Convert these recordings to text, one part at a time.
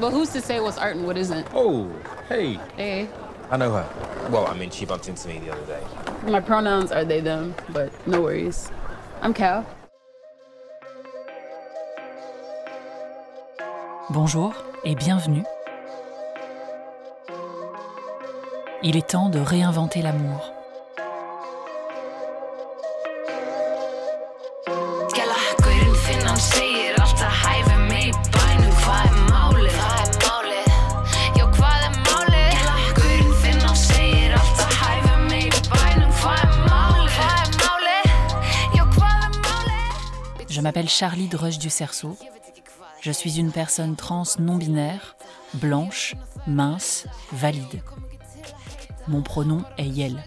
But who's to say what's art and what isn't? Oh, hey. Hey. I know her. Well, I mean, she bumped into me the other day. My pronouns are they, them, but no worries. I'm Cal. Bonjour et bienvenue. Il est temps de réinventer l'amour. M'appelle Charlie Drush du Cerceau. Je suis une personne trans non binaire, blanche, mince, valide. Mon pronom est Yel.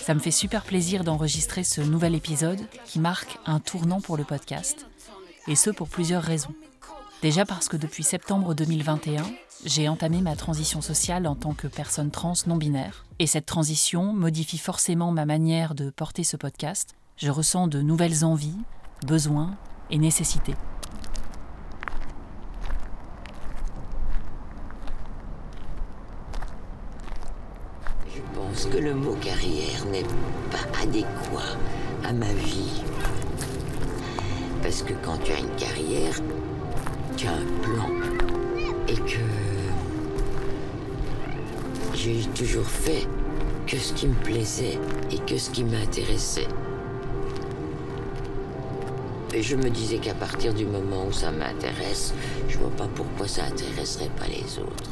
Ça me fait super plaisir d'enregistrer ce nouvel épisode qui marque un tournant pour le podcast, et ce pour plusieurs raisons. Déjà parce que depuis septembre 2021, j'ai entamé ma transition sociale en tant que personne trans non binaire, et cette transition modifie forcément ma manière de porter ce podcast. Je ressens de nouvelles envies, besoins et nécessités. Je pense que le mot carrière n'est pas adéquat à ma vie. Parce que quand tu as une carrière, tu as un plan. Et que j'ai toujours fait que ce qui me plaisait et que ce qui m'intéressait. Et je me disais qu'à partir du moment où ça m'intéresse, je vois pas pourquoi ça intéresserait pas les autres.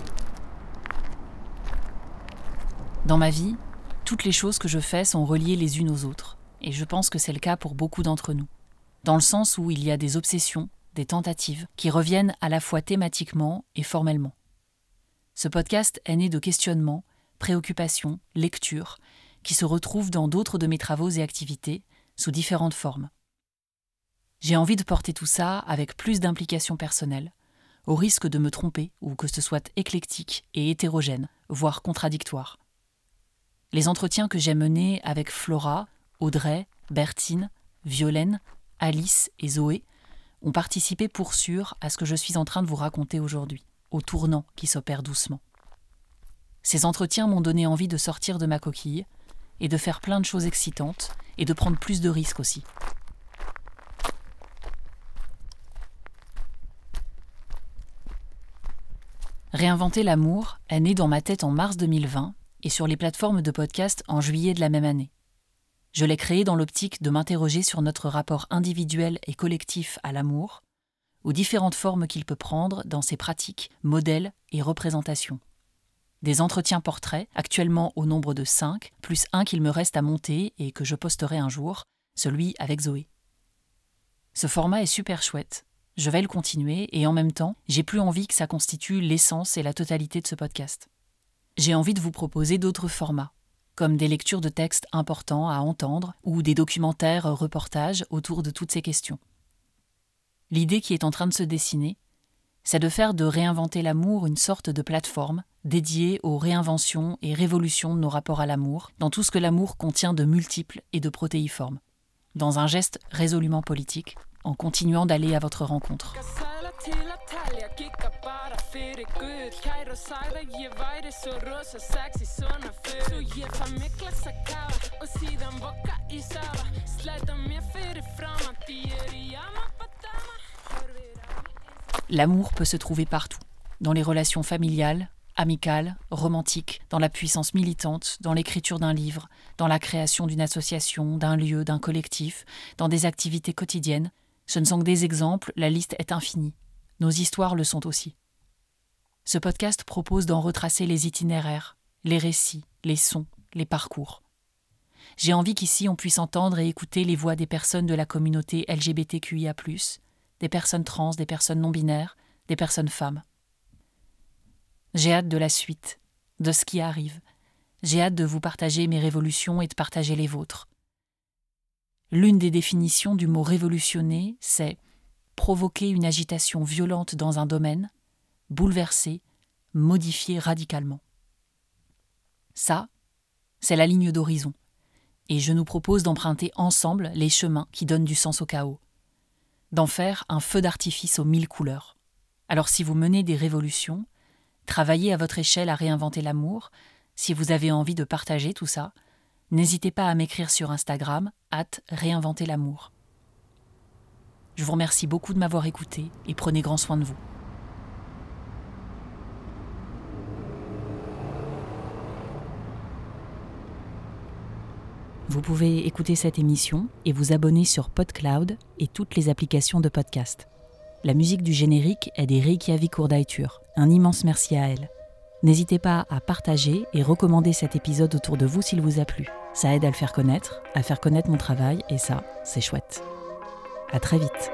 Dans ma vie, toutes les choses que je fais sont reliées les unes aux autres, et je pense que c'est le cas pour beaucoup d'entre nous. Dans le sens où il y a des obsessions, des tentatives, qui reviennent à la fois thématiquement et formellement. Ce podcast est né de questionnements, préoccupations, lectures, qui se retrouvent dans d'autres de mes travaux et activités, sous différentes formes. J'ai envie de porter tout ça avec plus d'implication personnelle, au risque de me tromper ou que ce soit éclectique et hétérogène, voire contradictoire. Les entretiens que j'ai menés avec Flora, Audrey, Bertine, Violaine, Alice et Zoé ont participé pour sûr à ce que je suis en train de vous raconter aujourd'hui, au tournant qui s'opère doucement. Ces entretiens m'ont donné envie de sortir de ma coquille et de faire plein de choses excitantes et de prendre plus de risques aussi. Réinventer l'amour est né dans ma tête en mars 2020 et sur les plateformes de podcast en juillet de la même année. Je l'ai créé dans l'optique de m'interroger sur notre rapport individuel et collectif à l'amour, aux différentes formes qu'il peut prendre dans ses pratiques, modèles et représentations. Des entretiens portraits, actuellement au nombre de 5, plus un qu'il me reste à monter et que je posterai un jour, celui avec Zoé. Ce format est super chouette. Je vais le continuer et en même temps, j'ai plus envie que ça constitue l'essence et la totalité de ce podcast. J'ai envie de vous proposer d'autres formats, comme des lectures de textes importants à entendre ou des documentaires reportages autour de toutes ces questions. L'idée qui est en train de se dessiner, c'est de faire de réinventer l'amour une sorte de plateforme dédiée aux réinventions et révolutions de nos rapports à l'amour, dans tout ce que l'amour contient de multiples et de protéiformes, dans un geste résolument politique, en continuant d'aller à votre rencontre. L'amour peut se trouver partout, dans les relations familiales, amicales, romantiques, dans la puissance militante, dans l'écriture d'un livre, dans la création d'une association, d'un lieu, d'un collectif, dans des activités quotidiennes. Ce ne sont que des exemples, la liste est infinie. Nos histoires le sont aussi. Ce podcast propose d'en retracer les itinéraires, les récits, les sons, les parcours. J'ai envie qu'ici on puisse entendre et écouter les voix des personnes de la communauté LGBTQIA, des personnes trans, des personnes non binaires, des personnes femmes. J'ai hâte de la suite, de ce qui arrive. J'ai hâte de vous partager mes révolutions et de partager les vôtres. L'une des définitions du mot révolutionner, c'est provoquer une agitation violente dans un domaine, bouleverser, modifier radicalement. Ça, c'est la ligne d'horizon, et je nous propose d'emprunter ensemble les chemins qui donnent du sens au chaos, d'en faire un feu d'artifice aux mille couleurs. Alors si vous menez des révolutions, travaillez à votre échelle à réinventer l'amour, si vous avez envie de partager tout ça, n'hésitez pas à m'écrire sur Instagram, at réinventer l'amour. Je vous remercie beaucoup de m'avoir écouté et prenez grand soin de vous. Vous pouvez écouter cette émission et vous abonner sur PodCloud et toutes les applications de podcast. La musique du générique est des Reykjavik Urdaitur. Un immense merci à elle. N'hésitez pas à partager et recommander cet épisode autour de vous s'il vous a plu. Ça aide à le faire connaître, à faire connaître mon travail et ça, c'est chouette. À très vite.